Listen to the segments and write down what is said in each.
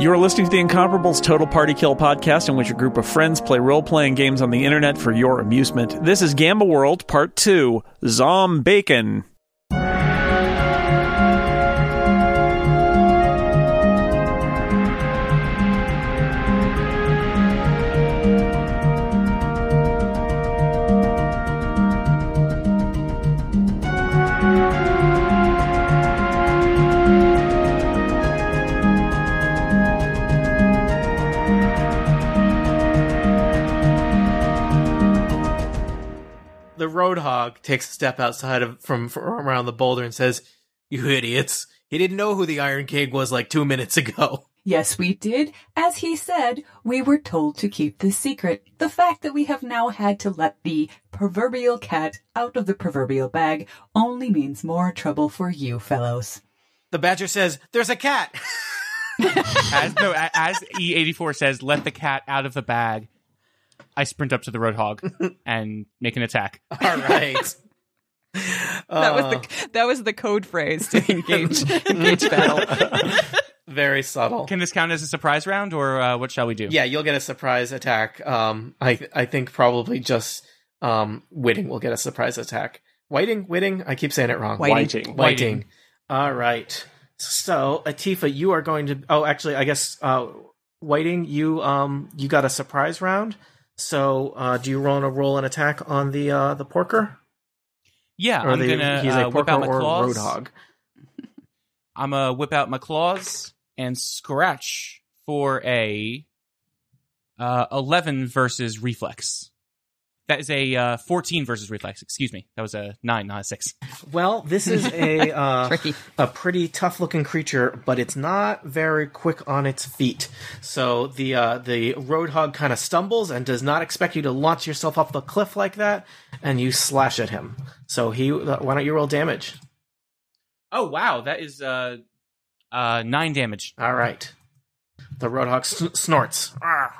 You're listening to the Incomparable's Total Party Kill podcast, in which a group of friends play role playing games on the internet for your amusement. This is Gamma World Part 2 Zom Bacon. Roadhog takes a step outside of from, from around the boulder and says, "You idiots! He didn't know who the Iron King was like two minutes ago." Yes, we did. As he said, we were told to keep this secret. The fact that we have now had to let the proverbial cat out of the proverbial bag only means more trouble for you fellows. The Badger says, "There's a cat." as no, as E84 says, let the cat out of the bag. I sprint up to the roadhog and make an attack. All right. That was Uh, the that was the code phrase to engage engage battle. very subtle. Can this count as a surprise round, or uh, what shall we do? yeah, you'll get a surprise attack. Um, I I think probably just um, Whiting will get a surprise attack. Whiting, Whiting. I keep saying it wrong. Whiting. Whiting. Whiting. All right. So, Atifa, you are going to. Oh, actually, I guess uh, Whiting, you um, you got a surprise round. So, uh, do you want to roll an attack on the uh, the porker? yeah. Or I'm the, gonna he's uh, a whip porker out my claws. roadhog. I'm gonna whip out my claws and scratch for a uh, 11 versus reflex. That is a uh, 14 versus reflex. Excuse me. That was a nine, not a six. Well, this is a uh, a pretty tough looking creature, but it's not very quick on its feet. So the uh, the roadhog kind of stumbles and does not expect you to launch yourself off the cliff like that, and you slash at him. So he, uh, why don't you roll damage? Oh wow, that is uh, uh, nine damage. All right. The roadhog sn- snorts. Arr.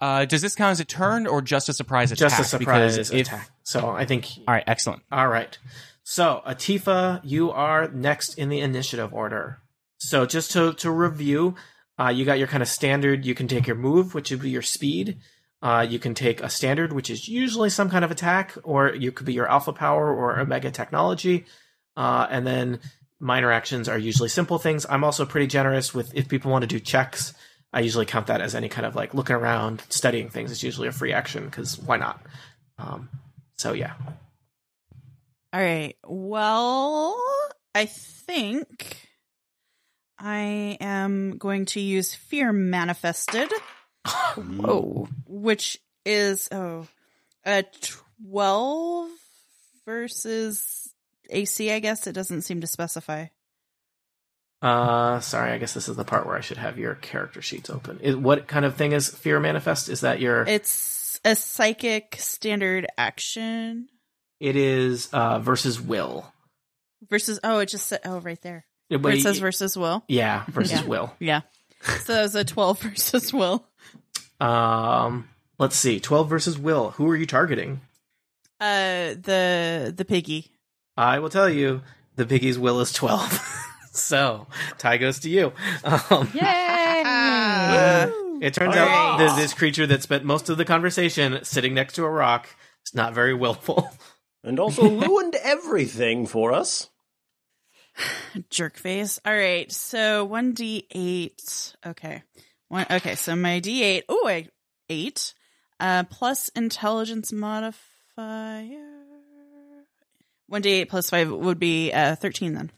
Uh, does this count as a turn or just a surprise attack? Just a surprise Because if- attack. So I think. All right, excellent. All right. So Atifa, you are next in the initiative order. So just to to review, uh, you got your kind of standard. You can take your move, which would be your speed. Uh, you can take a standard, which is usually some kind of attack, or you could be your alpha power or omega technology. Uh, and then minor actions are usually simple things. I'm also pretty generous with if people want to do checks. I usually count that as any kind of like looking around, studying things. It's usually a free action because why not? Um, so yeah. All right. Well, I think I am going to use Fear Manifested, Oh, which is oh a twelve versus AC. I guess it doesn't seem to specify. Uh, sorry. I guess this is the part where I should have your character sheets open. Is, what kind of thing is fear manifest? Is that your? It's a psychic standard action it is uh versus will. versus. Oh, it just said. Oh, right there. It, Where it says versus will. yeah, versus Yeah. will. Yeah. So that was a twelve versus will. Um, let's see. Twelve versus will. Who are you targeting? Uh, the the piggy. I will tell you. The piggy's will is twelve. so tie goes to you. Um, Yay! it turns All out that this creature that spent most of the conversation sitting next to a rock is not very willful. and also ruined everything for us. Jerk face. All right. So one d eight. Okay. One. Okay. So my d eight. Oh, I eight. Uh, plus intelligence modifier. One d eight plus five would be uh thirteen then.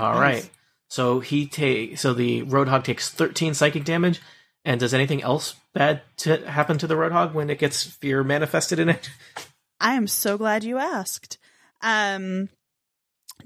All Nice. right. So he take so the roadhog takes 13 psychic damage. And does anything else bad to happen to the roadhog when it gets fear manifested in it? I am so glad you asked. Um,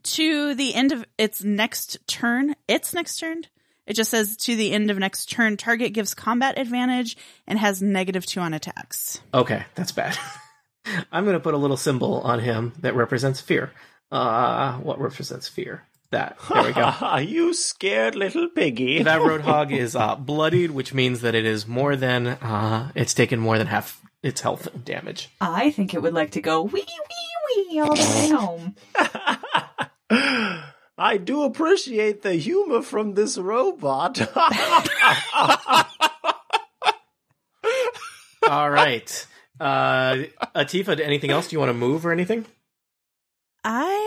to the end of its next turn, its next turn, it just says to the end of next turn, target gives combat advantage and has negative two on attacks. Okay, that's bad. I'm going to put a little symbol on him that represents fear. Uh, what represents fear? That. There we go. Are you scared little piggy. that roadhog is uh, bloodied, which means that it is more than uh, it's taken more than half its health damage. I think it would like to go wee wee wee all the way home. I do appreciate the humor from this robot. All right. Uh, Atifa, anything else? Do you want to move or anything? I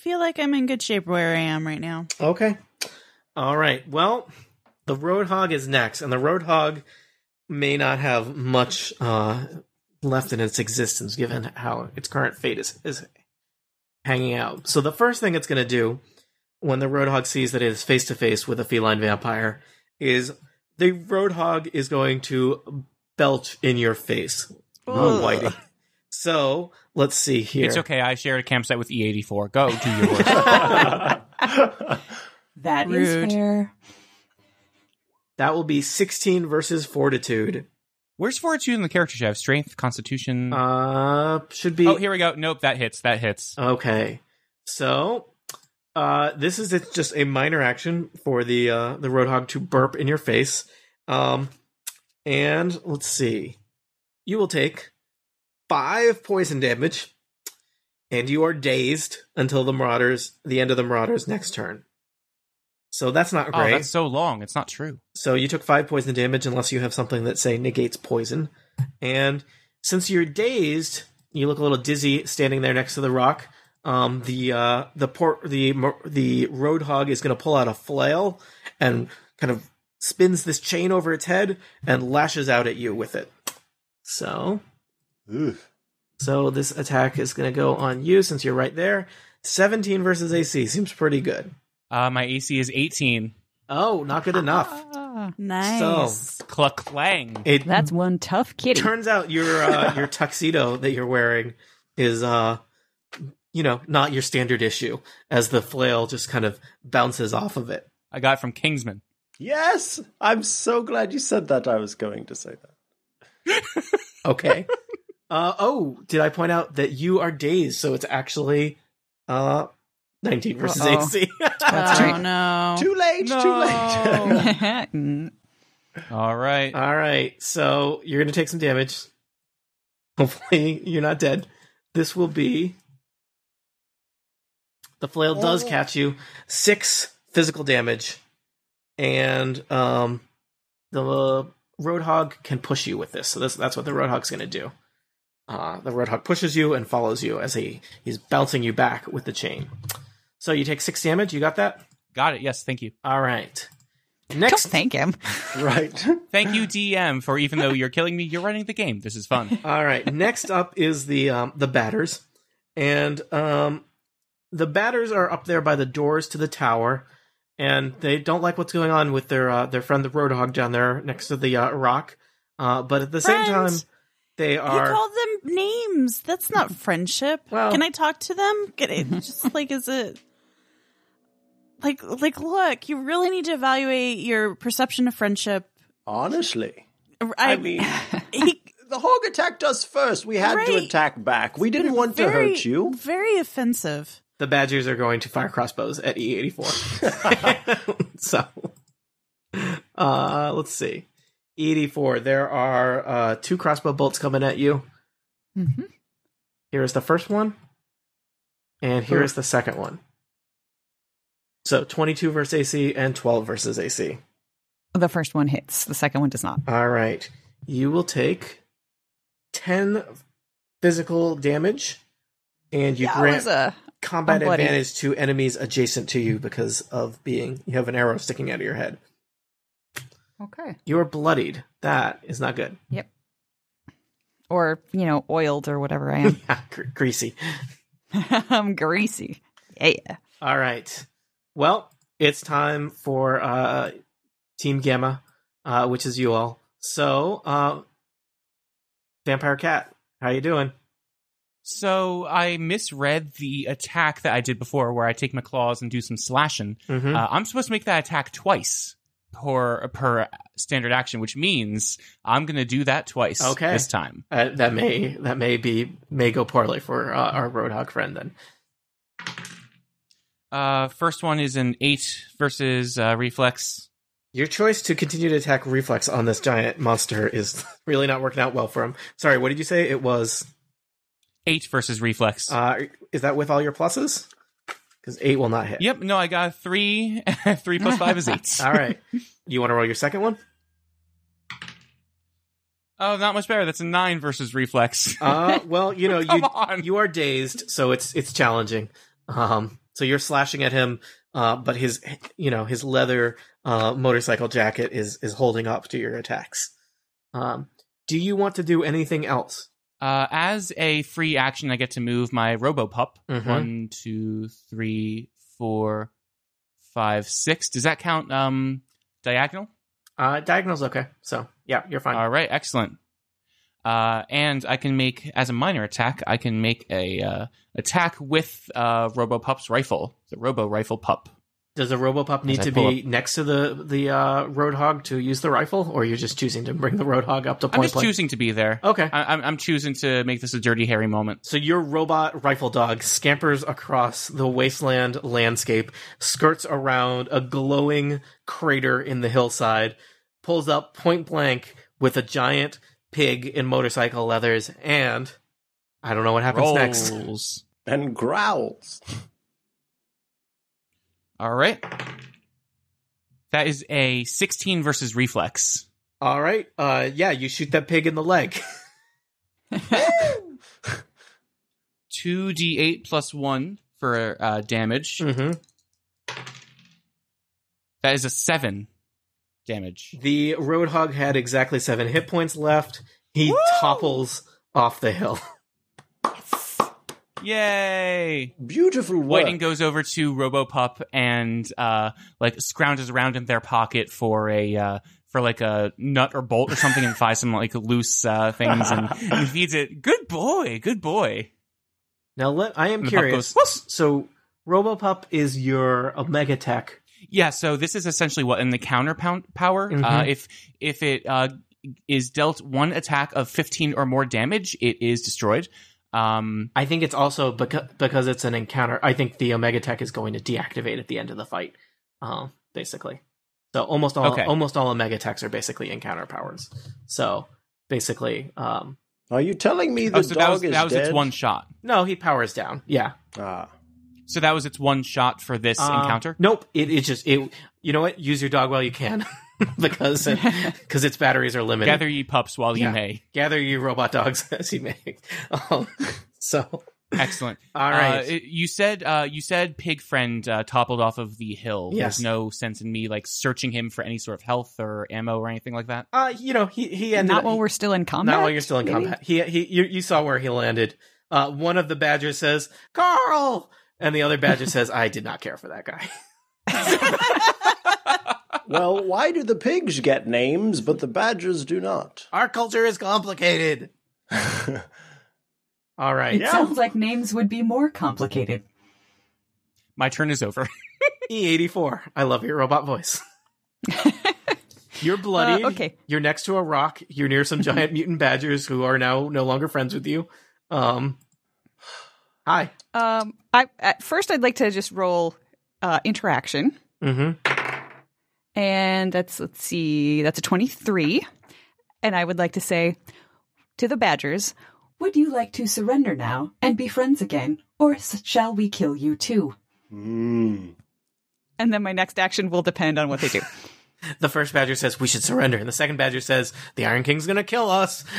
feel like I'm in good shape where I am right now. Okay. All right. Well, the Roadhog is next, and the Roadhog may not have much uh, left in its existence given how its current fate is, is hanging out. So the first thing it's going to do when the Roadhog sees that it is face to face with a feline vampire is the Roadhog is going to belch in your face. Oh, Whitey. So let's see here. It's okay. I shared a campsite with E84. Go do your worst. That is Rude. fair. That will be 16 versus Fortitude. Where's fortitude in the character sheet? I have strength, constitution. Uh, should be. oh, here we go. Nope, that hits. That hits. Okay, so uh, this is it's just a minor action for the uh, the roadhog to burp in your face. Um, and let's see, you will take five poison damage, and you are dazed until the marauders the end of the marauders next turn. So that's not Oh, great. that's so long. It's not true. So you took five poison damage unless you have something that say negates poison. And since you're dazed, you look a little dizzy standing there next to the rock. Um, the uh, the port the the roadhog is going to pull out a flail and kind of spins this chain over its head and lashes out at you with it. So Oof. so this attack is going to go on you since you're right there. 17 versus AC seems pretty good. Uh, my AC is 18. Oh, not good enough. Ah, Nice. Cluck clang. It that's one tough kitty. turns out your uh, your tuxedo that you're wearing is uh you know not your standard issue as the flail just kind of bounces off of it I got it from Kingsman. yes, I'm so glad you said that. I was going to say that. okay uh oh did i point out that you are dazed so it's actually uh 19 versus Uh-oh. ac That's oh no. Too late. Too late. All right. all right so you're gonna take some damage hopefully you're not dead this will be the flail does Oh. catch you six physical damage and um the roadhog can push you with this so this, that's what the roadhog's going to do uh, the roadhog pushes you and follows you as he he's bouncing you back with the chain so you take six damage you got that Got it. Yes, thank you. all right Don't next thank him. right. Thank you, DM, for even though you're killing me, you're running the game. This is fun. All right. Next up is the um, the batters, and um, the batters are up there by the doors to the tower, and they don't like what's going on with their uh, their friend the Roadhog down there next to the uh, rock. Uh, but at the same time, Friends. they You are. called them names. That's not friendship. Well- Can I talk to them? Can it just like is it like like look, you really need to evaluate your perception of friendship. Honestly, I, I mean, he, the hog attacked us first. We had to attack back. We didn't want to hurt you. Very offensive. the Badgers are going to fire crossbows at E84. so, uh, let's see. E84, there are uh, two crossbow bolts coming at you. Mhm. Here is the first one, and here is the second one. So 22 versus AC and 12 versus AC. The first one hits. The second one does not. All right. You will take 10 physical damage, and you That grant a combat advantage to enemies adjacent to you because of being you have an arrow sticking out of your head. okay. You are bloodied. That is not good. Or you know, oiled or whatever I am. Gre- Greasy. I'm greasy. Yeah. All right. Well, it's time for uh, Team Gamma, uh, which is you all. So, uh, Vampire Cat, how you doing? So I misread the attack that I did before, where I take my claws and do some slashing. Mm-hmm. Uh, I'm supposed to make that attack twice per per standard action, which means I'm going to do that twice. Okay. this time. Uh, that may that may be may go poorly for uh, our Roadhog friend then. Uh, first one is an eight versus uh, reflex. Your choice to continue to attack reflex on this giant monster is really not working out well for him. Sorry, what did you say? It was Eight versus reflex. uh is that with all your pluses? Because eight will not hit. Yep. No, I got three. three plus five is eight. All right. You want to roll your second one? Oh, not much better. That's a nine versus reflex. Uh, well, you know, you on. you are dazed, so it's it's challenging. Um, so you're slashing at him, uh, but his you know his leather uh motorcycle jacket is is holding up to your attacks. Um, do you want to do anything else? Uh, as a free action, I get to move my RoboPup. Mhm. One, two, three, four, five, six. Does that count um, diagonal? Uh, diagonal's okay. So yeah, you're fine. All right, excellent. Uh, and I can make, as a minor attack, I can make a uh, attack with uh, RoboPup's rifle, the Robo Rifle Pup. Does a RoboPup need to pull be next to the the uh, Roadhog to use the rifle, or you're just choosing to bring the Roadhog up to point I'm just blank? choosing to be there. Okay. I- I'm, I'm choosing to make this a dirty, hairy moment. So your robot rifle dog scampers across the wasteland landscape, skirts around a glowing crater in the hillside, pulls up point blank with a giant pig in motorcycle leathers, and I don't know what happens next. Rolls. And growls. All right. That is a 16 versus reflex. All right, uh, yeah, you shoot that pig in the leg. 2d8 plus 1 for uh, damage. hmm That is a 7 damage. The Roadhog had exactly seven hit points left. He topples off the hill. Yay! Beautiful work. Whiting goes over to RoboPup and uh, like scrounges around in their pocket for a uh, for like a nut or bolt or something and finds some like loose uh, things and, and feeds it. Good boy, good boy. Now, let, I am curious. goes, So, RoboPup is your Omega Tech. Yeah, so this is essentially what in the counter pound power. Uh, Mhm. if if it uh, is dealt one attack of fifteen or more damage, it is destroyed. Um, I think it's also because because it's an encounter. I think the Omega Tech is going to deactivate at the end of the fight. Um, basically, so almost all Okay. almost all Omega Techs are basically encounter powers. So basically, um, Are you telling me the oh, so dog that was is that was dead? its one shot. no, he powers down. Yeah, Ah. So that was its one shot for this Uh, encounter. Nope. It it just it. You know what? Use your dog while you can, because because its batteries are limited. Gather ye pups while Yeah. you may. Gather you robot dogs as you may. Um, so Excellent. all right. Uh, it- you said uh, you said pig friend uh, toppled off of the hill. Yes. There's no sense in me like searching him for any sort of health or ammo or anything like that. Uh, you know, he he ended Not up, while we're still in combat. not while you're still in maybe? combat. He he you, you saw where he landed. Uh, one of the badgers says, "Carl," and the other badger says, "I did not care for that guy." Well, why do the pigs get names, but the badgers do not? Our culture is complicated. All right, It sounds like names would be more complicated. My turn is over. E84. I love your robot voice. You're bloody. Uh, okay. You're next to a rock. You're near some giant mutant badgers who are now no longer friends with you. Um, hi. Um, I at first I'd like to just roll uh, interaction, Mm-hmm. And that's let's see, that's a twenty-three, and I would like to say to the Badgers, "Would you like to surrender now and be friends again, or shall we kill you too?" Mm. And then my next action will depend on what they do. The first badger says we should surrender, and the second badger says the Iron King's gonna kill us.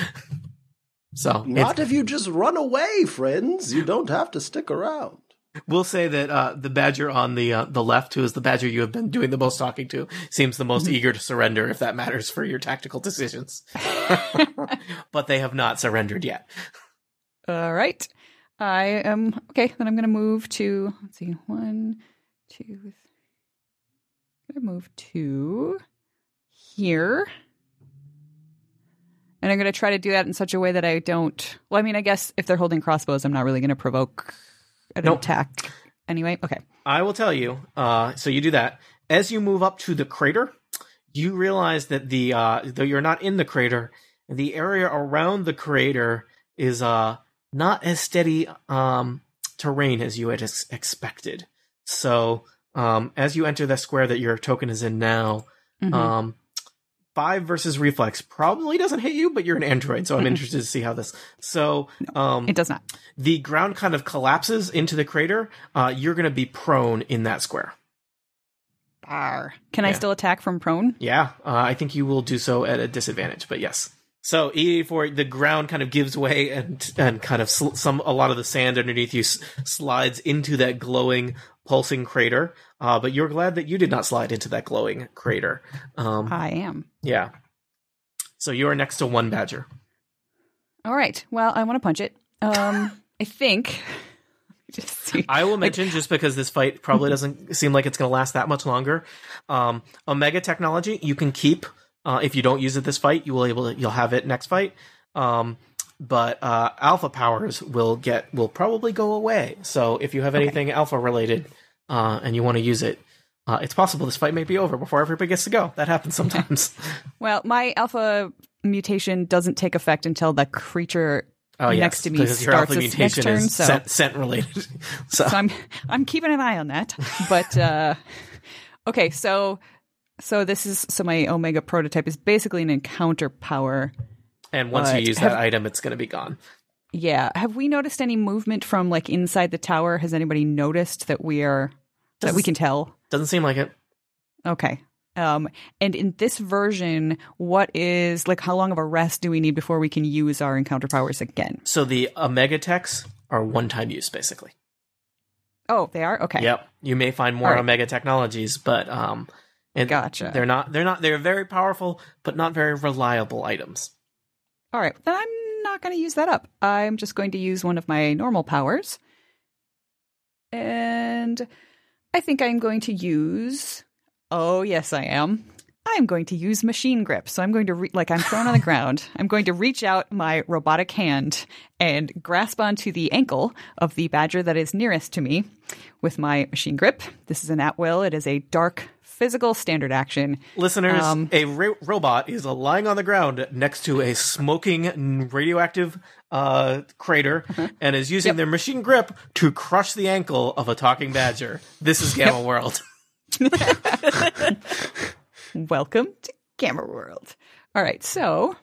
So Not if you just run away, friends. You don't have to stick around. We'll say that uh, the badger on the uh, the left, who is the badger you have been doing the most talking to, seems the most eager to surrender, if that matters for your tactical decisions. but they have not surrendered yet. All right. I am okay. Then I'm going to move to let's see, one, two. I'm going to move to here, and I'm going to try to do that in such a way that I don't. Well, I mean, I guess if they're holding crossbows, I'm not really going to provoke an Nope. attack anyway. Okay. I will tell you. Uh, so you do that as you move up to the crater. You realize that the uh, though you're not in the crater, the area around the crater is uh not as steady um terrain as you had ex- expected. So um as you enter the square that your token is in now, Mhm. um five versus reflex probably doesn't hit you, but you're an android, so I'm interested to see how this. So, um, It does not. the ground kind of collapses into the crater. Uh, you're going to be prone in that square. Bar. Can I still attack from prone? Yeah, uh, I think you will do so at a disadvantage, but yes. So E84, the ground kind of gives way, and and kind of sl- some a lot of the sand underneath you s- slides into that glowing, pulsing crater. Uh, but you're glad that you did not slide into that glowing crater. Um, I am. yeah. So you are next to one badger. All right. Well, I want to punch it. Um, I think. Just see. I will mention just because this fight probably doesn't seem like it's going to last that much longer. Um, Omega technology you can keep uh, if you don't use it this fight. You will able to, you'll have it next fight. Um, but uh, alpha powers will get will probably go away. So if you have anything alpha related uh, and you want to use it, uh, it's possible this fight may be over before everybody gets to go. That happens sometimes. Well, my alpha mutation doesn't take effect until the creature oh yes, next to me because your starts alpha its next turn. is So, scent, scent related. so so I'm I'm keeping an eye on that. But uh, okay, so so this is so my Omega prototype is basically an encounter power. and once you use have- that item, it's going to be gone. Yeah. Have we noticed any movement from like inside the tower? Has anybody noticed that we are that we can tell? Doesn't seem like it. Okay. Um, and in this version, what is like how long of a rest do we need before we can use our encounter powers again? So the Omega techs are one time use, basically. Oh, they are okay. Yep. You may find more right. Omega technologies, but um, and Gotcha. They're not. They're not. They're very powerful, but not very reliable items. All right, then I'm not going to use that up. I'm just going to use one of my normal powers, and I think I'm going to use. Oh yes, I am. I'm going to use machine grip. So I'm going to, re- like, I'm thrown on the ground. I'm going to reach out my robotic hand and grasp onto the ankle of the badger that is nearest to me with my machine grip. This is an at will. It is a dark physical standard action. Listeners, Um, a ro- robot is lying on the ground next to a smoking radioactive uh, crater and is using their machine grip to crush the ankle of a talking badger. This is Gamma World. Welcome to Gamma World. All right, so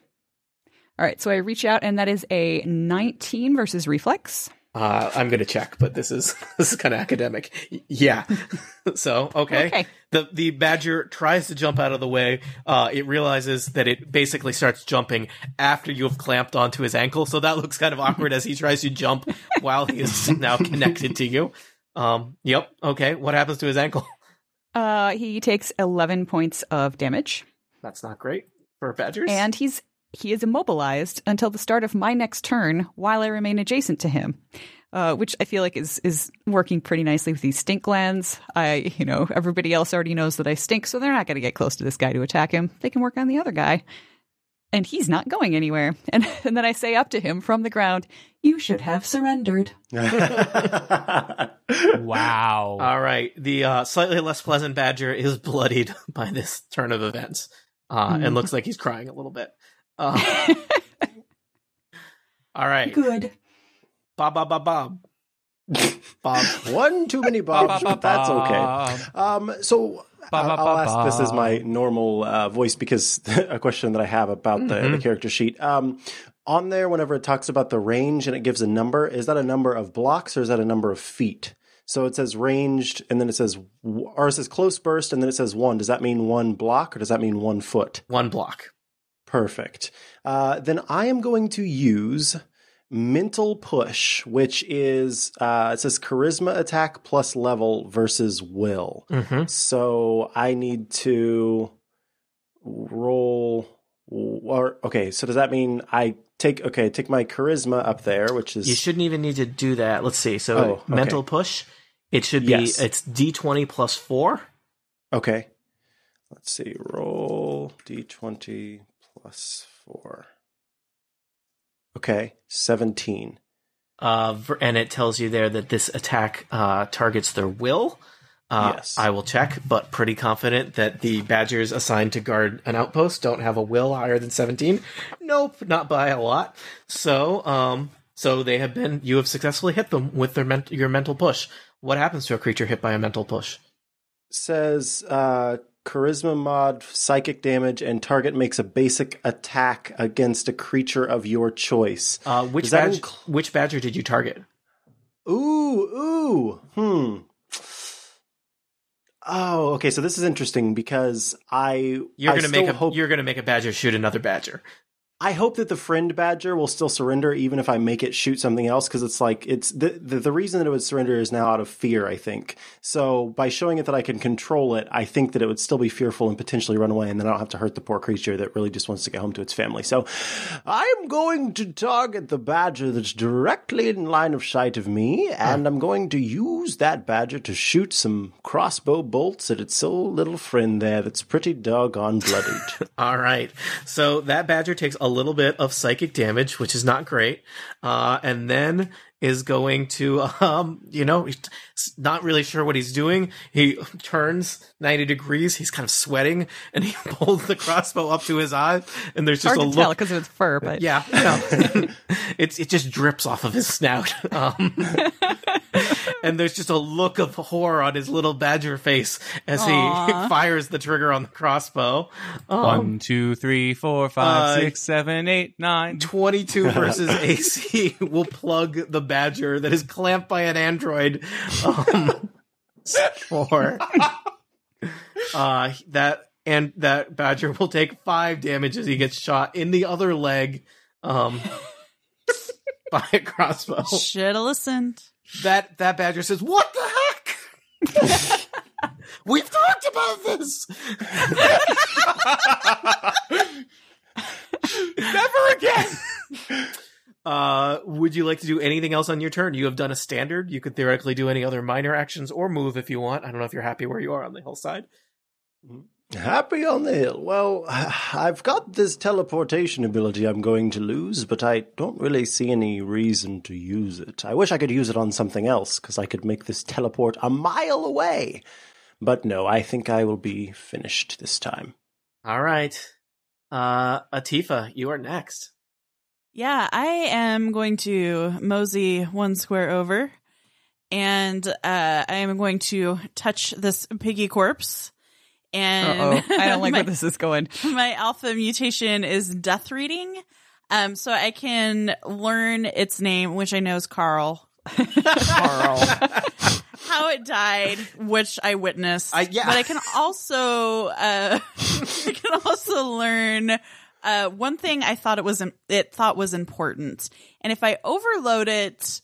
all right, so I reach out and that is a 19 versus reflex. Uh, I'm gonna check, but this is this is kind of academic. Yeah. so okay. Okay. The the badger tries to jump out of the way. Uh, it realizes that it basically starts jumping after you have clamped onto his ankle. So that looks kind of awkward as he tries to jump while he is now connected to you. Um. Yep. Okay. What happens to his ankle? Uh he takes 11 points of damage That's not great for badgers. and he's he is immobilized until the start of my next turn while I remain adjacent to him. Uh, which I feel like is is working pretty nicely with these stink glands. I, you know, everybody else already knows that I stink, so they're not going to get close to this guy to attack him. They can work on the other guy, and he's not going anywhere. And and then I say up to him from the ground, "You should have surrendered." Wow. All right. The uh, slightly less pleasant badger is bloodied by this turn of events, uh, and looks like he's crying a little bit. Uh, all right. Good. Bob, Bob, Bob, Bob. Bob. One too many bobs, but that's okay. Um, so Ba, I'll, ba, I'll ba, ask this as my normal uh, voice because a question that I have about the, the character sheet. Um, on there, whenever it talks about the range and it gives a number, is that a number of blocks or is that a number of feet? So it says ranged, and then it says, w- or it says close burst, and then it says one. Does that mean one block, or does that mean one foot? One block. Perfect. Uh, then I am going to use mental push, which is uh, it says charisma attack plus level versus will. Mm-hmm. So I need to roll. Or okay, so does that mean I take okay take my charisma up there, which is You shouldn't even need to do that. Let's see. So Oh, okay. mental push. It should be. Yes. It's D twenty plus four. okay. Let's see, roll d twenty plus four. Okay, seventeen. Uh, and it tells you there that this attack uh, targets their will. Uh, Yes. I will check, but pretty confident that the badgers assigned to guard an outpost don't have a will higher than 17. Nope, not by a lot. So, um, so they have been. You have successfully hit them with their ment- your mental push. What happens to a creature hit by a mental push? says uh, charisma mod, psychic damage, and target makes a basic attack against a creature of your choice. Uh, which Does that badger, inc- which badger did you target? Ooh, ooh, hmm. Oh, okay. So this is interesting because I You're I gonna make a hope you're gonna make a badger shoot another badger. I hope that the friend badger will still surrender even if I make it shoot something else because it's like it's the, the the reason that it would surrender is now out of fear I think so by showing it that I can control it I think that it would still be fearful and potentially run away and then I don't have to hurt the poor creature that really just wants to get home to its family so I'm going to target the badger that's directly in line of sight of me and I'm going to use that badger to shoot some crossbow bolts at its little friend there that's pretty doggone bloodied. All right. So that badger takes a little bit of psychic damage, which is not great. Uh, and then is going to, um, you know, he's not really sure what he's doing. He turns 90 degrees. He's kind of sweating and he pulls the crossbow up to his eye. And there's just Hard a to look. because of its fur, but Yeah, it's it just drips off of his snout, um, and there's just a look of horror on his little badger face as he fires the trigger on the crossbow. Um, One, two, three, four, five, uh, six, seven, eight, nine. 22 versus AC will plug the badger that is clamped by an android. Um, for uh, that and that badger will take five damage as he gets shot in the other leg um, by a crossbow. Should have listened. That that badger says, "What the heck." We've talked about this. Never again. Uh, would you like to do anything else on your turn? You have done a standard. You could theoretically do any other minor actions or move if you want. I don't know if you're happy where you are on the hillside. Happy on the hill. Well, I've got this teleportation ability I'm going to lose, but I don't really see any reason to use it. I wish I could use it on something else, because I could make this teleport a mile away. But no, I think I will be finished this time. All right. Uh, Atifa, you are next. Yeah, I am going to mosey one square over, and uh, I am going to touch this piggy corpse. And oh, I don't like my, where this is going. my alpha mutation is death reading, um, so I can learn its name, which I know is Carl. Carl. How it died, which I witnessed. I- yeah. But I can also, uh, I can also learn uh, one thing I thought it was it thought was important, and if I overload it,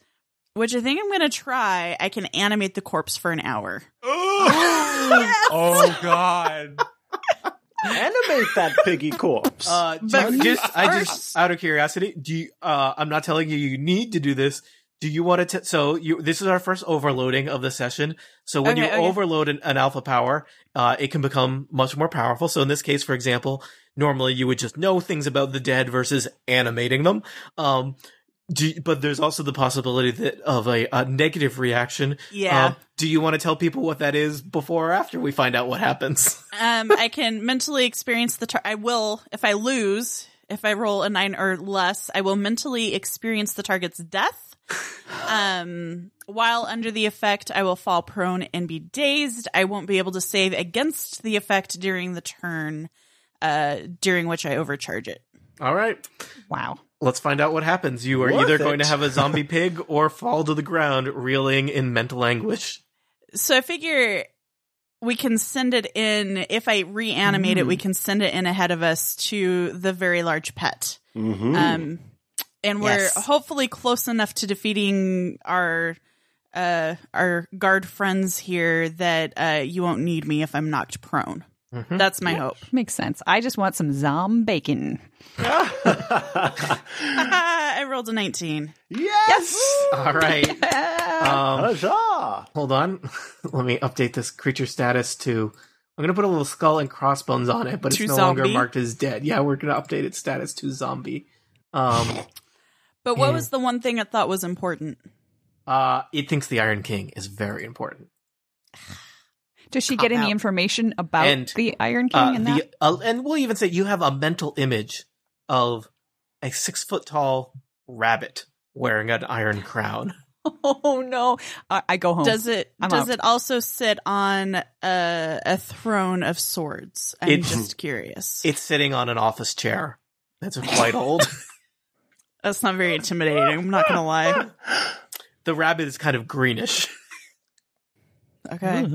which I think I'm going to try, I can animate the corpse for an hour. Oh God! Animate that piggy corpse. Uh, But just, just- I just out of curiosity, do you? Uh, I'm not telling you you need to do this. Do you want to? T- so you, this is our first overloading of the session. So when Okay, you okay. overload an, an alpha power, uh, it can become much more powerful. So in this case, for example, normally you would just know things about the dead versus animating them. Um, do you- but there's also the possibility that of a, a negative reaction. Yeah. Uh, do you want to tell people what that is before or after we find out what happens? Um, I can mentally experience the. Tar- I will if I lose. If I roll a nine or less, I will mentally experience the target's death. Um, while under the effect, I will fall prone and be dazed. I won't be able to save against the effect during the turn, uh, during which I overcharge it. All right. Wow. Let's find out what happens. You are Worth either going to have a zombie pig or fall to the ground reeling in mental anguish. So I figure we can send it in. If I reanimate it, we can send it in ahead of us to the very large pet. Mhm. Um, and we're Yes. hopefully close enough to defeating our uh our guard friends here that uh you won't need me if I'm knocked prone. Mhm. That's my hope. Makes sense. I just want some zom bacon. I rolled a 19. yes! yes! All right. Um, hold on. Let me update this creature status to. I'm going to put a little skull and crossbones on it, but it's To no longer marked as dead. Yeah, we're going to update its status to zombie. Um, But what Yeah. was the one thing I thought was important? uh, it thinks the Iron King is very important. Does she get any out. information about And, the Iron King Uh, and the, that? uh, and we'll even say you have a mental image of a six foot tall rabbit wearing an iron crown. Oh no! I, I go home. Does it I'm does out. it also sit on a, a throne of swords? I'm It's- just curious. It's sitting on an office chair. That's quite old. That's not very intimidating. I'm not gonna lie. the rabbit is kind of greenish. Okay.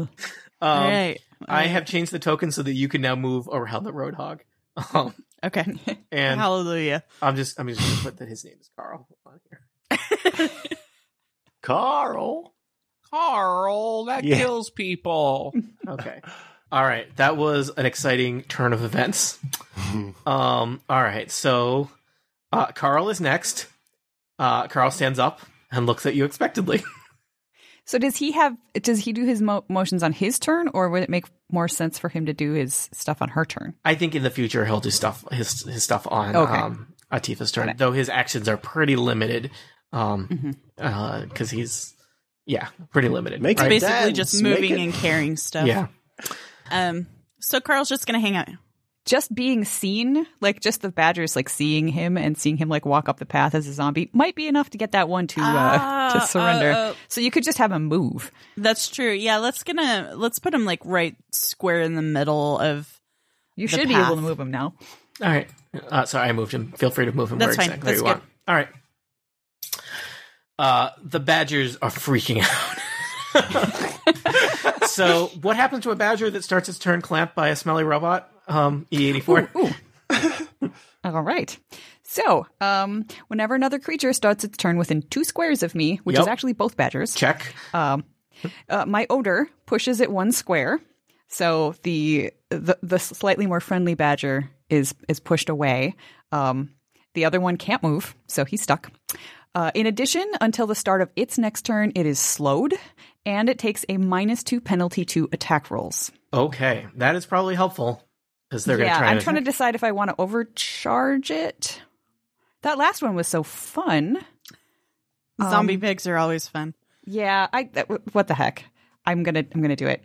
Um, All right. I have changed the token so that you can now move around the roadhog. Um, Okay. and Hallelujah. I'm just I'm just gonna put that his name is Carl on here. Carl. Carl, that Yeah. kills people. Okay. All right. That was an exciting turn of events. Um, all right. So uh, Carl is next. Uh, Carl stands up and looks at you expectantly. So does he have? Does he do his mo- motions on his turn, or would it make more sense for him to do his stuff on her turn? I think in the future he'll do stuff his his stuff on Okay. um, Atifa's turn, though his actions are pretty limited. Um, because he's yeah, pretty limited. Make right? Basically, dance, just moving it- and carrying stuff. yeah. Um. So Carl's just gonna hang out. Just being seen, like just the badgers, like seeing him and seeing him like walk up the path as a zombie, might be enough to get that one to uh, Ah, to surrender. uh, uh. so you could just have him move. That's true. Yeah. Let's gonna let's put him like right square in the middle of. You The should be able to move him now. All right. Uh, sorry, I moved him. Feel free to move him That's where fine. exactly That's you want. All right. Uh, the badgers are freaking out. so, what happens to a badger that starts its turn clamped by a smelly robot? Um, E84. All right. So, um, whenever another creature starts its turn within two squares of me, which is actually both badgers, Check. um, uh, my odor pushes it one square. So the, the the slightly more friendly badger is is pushed away. Um, the other one can't move, so he's stuck. Uh, in addition, until the start of its next turn, it is slowed, and it takes a minus two penalty to attack rolls. Okay, that is probably helpful because they're going yeah, to try I'm and trying to decide if I want to overcharge it. That last one was so fun. Zombie Um, pigs are always fun. Yeah, I that, what the heck? I'm gonna I'm gonna do it.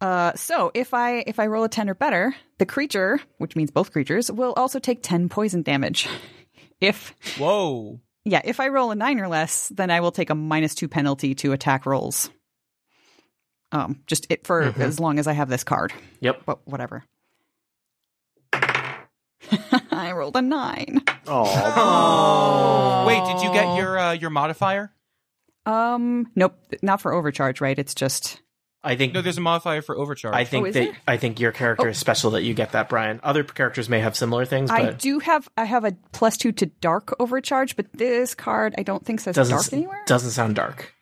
Uh, so if I if I roll a ten or better, the creature, which means both creatures, will also take ten poison damage. If Whoa. yeah, if I roll a nine or less, then I will take a minus two penalty to attack rolls. Um, just it for Mhm. as long as I have this card. Yep. But whatever. I rolled a nine. Oh. Wait, did you get your uh, your modifier? Um, nope, not for overcharge, right? It's just I think. No, there's a modifier for overcharge. I think Oh, that there? I think your character is special that you get that, Brian. Other characters may have similar things, I do have I have a plus two to dark overcharge, but this card I don't think says doesn't dark anywhere. doesn't sound dark.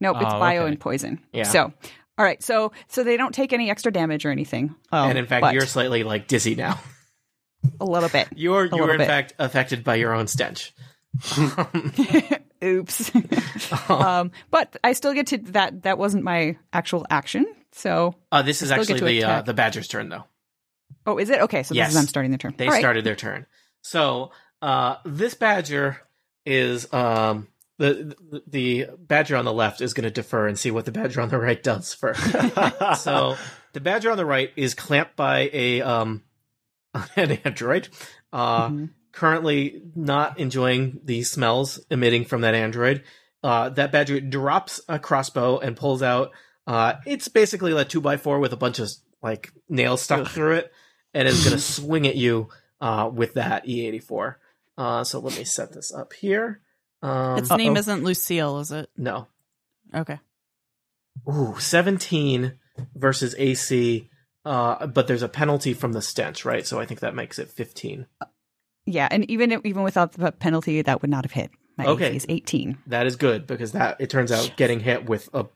Nope, it's Oh, bio okay. and poison. Yeah. So, all right, so so they don't take any extra damage or anything. Um, and in fact, but you're slightly like dizzy now. a little bit. You're you're in bit. fact affected by your own stench. Oops. um, but I still get to that. That wasn't my actual action. So, Uh, this is still get actually to the uh, attack. the badger's turn, though. oh, is it okay? So this Yes. is I'm starting the turn. They All right. started their turn. So uh, this badger is um, the the- badger on the left is going to defer and see what the badger on the right does first. so the badger on the right is clamped by a um, an android. Uh, Mhm. Currently not enjoying the smells emitting from that android. Uh, that badger drops a crossbow and pulls out. Uh, it's basically a two by four with a bunch of like nails stuck through it, and is going to swing at you uh, with that E84. Uh, so let me set this up here. Um, Its name uh-oh. isn't Lucille, is it? no. Okay. Ooh, 17 versus AC. Uh, but there's a penalty from the stench, right? So I think that makes it 15. Yeah, and even even without the penalty, that would not have hit. My Okay. AC is 18. That is good because that it turns out getting hit with a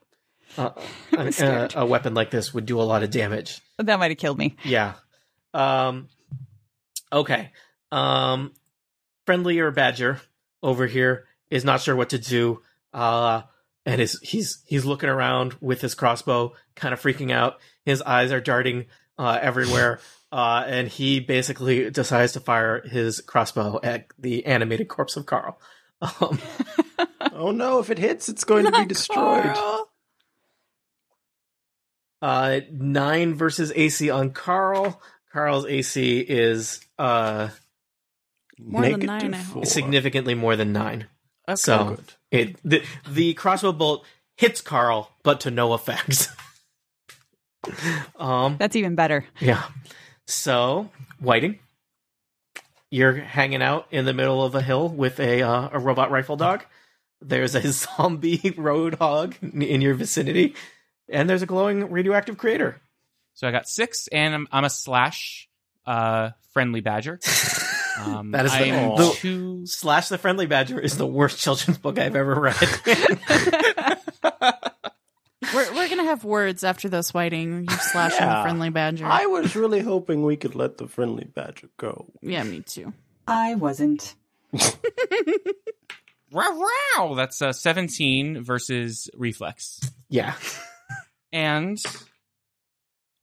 I'm a, a weapon like this would do a lot of damage. That might have killed me. Yeah. Um. Okay. Um. Friendlier badger over here is not sure what to do. Uh. And is he's he's looking around with his crossbow, kind of freaking out. His eyes are darting uh, everywhere. Uh, and he basically decides to fire his crossbow at the animated corpse of Carl. Um, oh no, if it hits, it's going to be destroyed. uh, nine versus AC on Carl. Carl's AC is uh, More than Negative nine, I hope. four. significantly more than nine. Okay. So Good. It the, the crossbow bolt hits Carl, but to no effect. um, That's even better. yeah. So, Whiting, you're hanging out in the middle of a hill with a uh, a robot rifle dog. There's a zombie roadhog in your vicinity, and there's a glowing radioactive crater. So I got six, and I'm, I'm a slash uh, friendly badger. Um, That is the- I'm the- two. Slash the Friendly Badger is the worst children's book I've ever read. We're we're gonna have words after this whiting. You slashing Yeah. the friendly badger. I was really hoping we could let the friendly badger go. yeah, me too. I wasn't. Wow, wow! That's uh, 17 versus reflex, yeah. and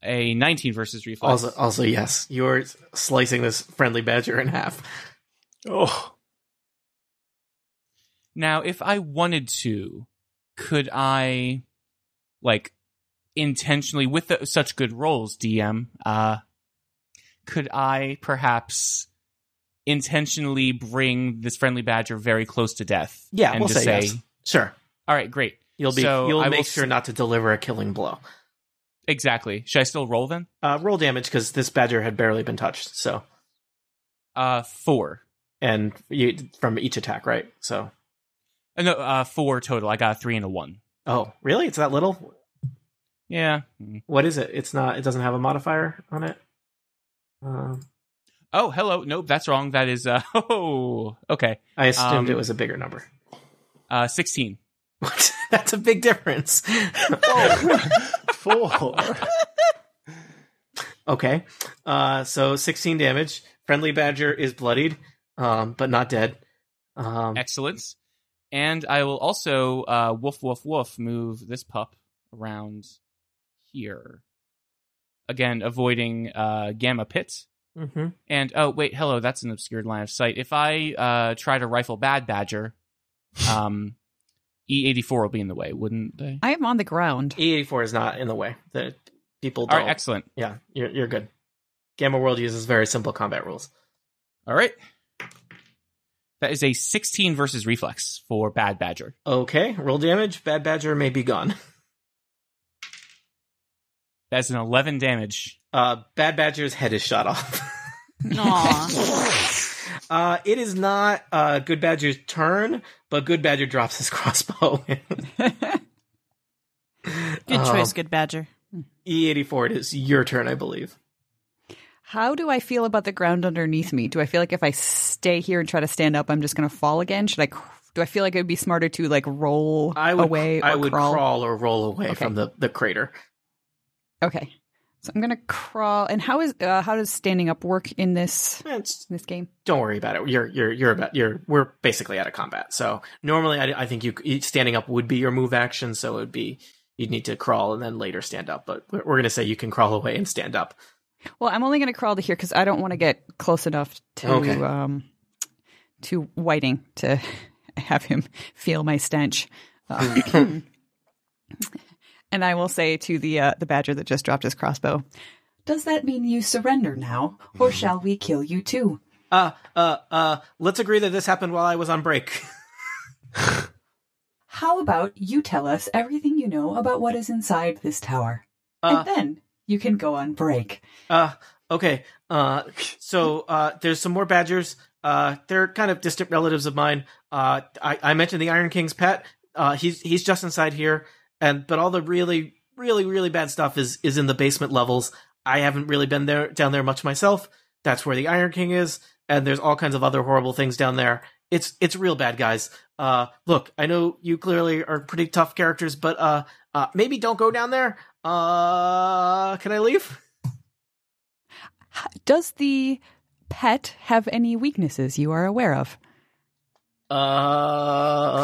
a 19 versus reflex. Also, also, yes, you're slicing this Friendly Badger in half. Oh, Now, if I wanted to, could I, like, intentionally, with the, such good rolls, DM, uh, could I perhaps intentionally bring this friendly badger very close to death? Yeah, and we'll just say, say, yes. Sure. all right, great. You'll be. So you'll I will make s- sure not to deliver a killing blow. Exactly. Should I still roll then? Uh, roll damage because this badger had barely been touched. So, Uh, four. and you, from each attack, right? So, Uh, no, uh, four total. I got a three and a one. oh, really? It's that little? Yeah. What is it? It's not. It doesn't have a modifier on it. Um, Oh, hello. Nope, that's wrong. That is, uh, oh, okay. I assumed Um, it was a bigger number. Uh, 16. What? That's a big difference. four. okay. Uh, so 16 damage. Friendly Badger is bloodied, um, but not dead. Um, Excellent. And I will also, uh, woof, woof, woof, move this pup around here. Again, avoiding, uh, Gamma Pit. mhm. And, oh, wait, hello, that's an obscured line of sight. If I, uh, try to rifle Bad Badger, um, E84 will be in the way, wouldn't they? I am on the ground. E84 is not in the way. The people All don't. right, excellent. yeah, you're, you're good. Gamma World uses very simple combat rules. All right. That is a 16 versus reflex for Bad Badger. Okay, roll damage. Bad Badger may be gone. That's an 11 damage. Uh, Bad Badger's head is shot off. Aw. uh, it is not uh, Good Badger's turn, but Good Badger drops his crossbow. Good Um, choice, good badger. E84, it is your turn, I believe. How do I feel about the ground underneath me? Do I feel like if I stay here and try to stand up, I'm just going to fall again? Should I? cr- Do I feel like it would be smarter to like roll I would, away or I would crawl? crawl or roll away Okay. from the, the crater. Okay, so I'm going to crawl. And how is uh, how does standing up work in this It's, this game? don't worry about it. You're you're you're about you're we're basically out of combat. So normally, I, I think you standing up would be your move action. So it would be you'd need to crawl and then later stand up. But we're, we're gonna say you can crawl away and stand up. Well, I'm only going to crawl to here because I don't want to get close enough to Okay. um to Whiting to have him feel my stench. Uh, and I will say to the uh, the badger that just dropped his crossbow, "Does that mean you surrender now, or shall we kill you too?" Uh uh uh. Let's agree that this happened while I was on break. How about you tell us everything you know about what is inside this tower, Uh, and then you can go on break. Uh, okay. Uh, so uh, there's some more badgers. Uh, they're kind of distant relatives of mine. Uh, I, I mentioned the Iron King's pet. Uh, he's he's just inside here, and but all the really really really bad stuff is is in the basement levels. I haven't really been there down there much myself. That's where the Iron King is, and there's all kinds of other horrible things down there. It's it's real bad, guys. Uh, look, I know you clearly are pretty tough characters, but uh, uh, maybe don't go down there. Uh, can I leave? Does the pet have any weaknesses you are aware of? Uh,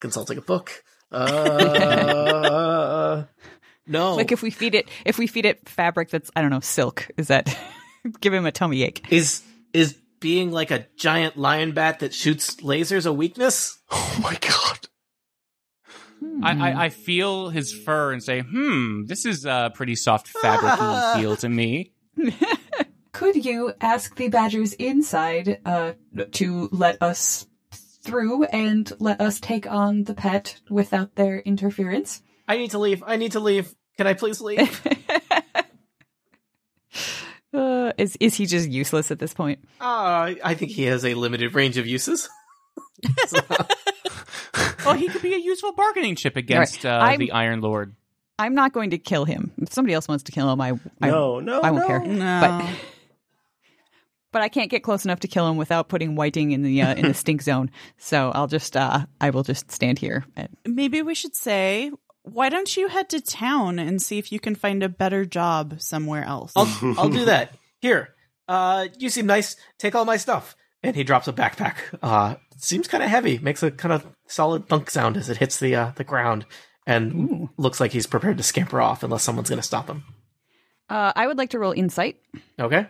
consulting a book. Uh, no. Like if we feed it, if we feed it fabric that's I don't know silk, is that give him a tummy ache? is is being like a giant lion bat that shoots lasers a weakness? Oh my god. I, I, I feel his fur and say, hmm, this is a pretty soft fabric feel to me. Could you ask the badgers inside uh, to let us through and let us take on the pet without their interference. I need to leave. I need to leave. Can I please leave? Uh, is is he just useless at this point? uh, I think he has a limited range of uses. Well, he could be a useful bargaining chip against uh, the Iron Lord. I'm not going to kill him. If somebody else wants to kill him, I I, No, no, I won't no. care. No. But but I can't get close enough to kill him without putting Whiting in the uh, in the stink zone. So I'll just uh I will just stand here. And, Maybe we should say, why don't you head to town and see if you can find a better job somewhere else? I'll I'll do that. Here, uh, you seem nice. Take all my stuff. And he drops a backpack. Uh, seems kind of heavy. Makes a kind of solid thunk sound as it hits the uh, the ground, and looks like he's prepared to scamper off unless someone's going to stop him. uh, I would like to roll insight. Okay.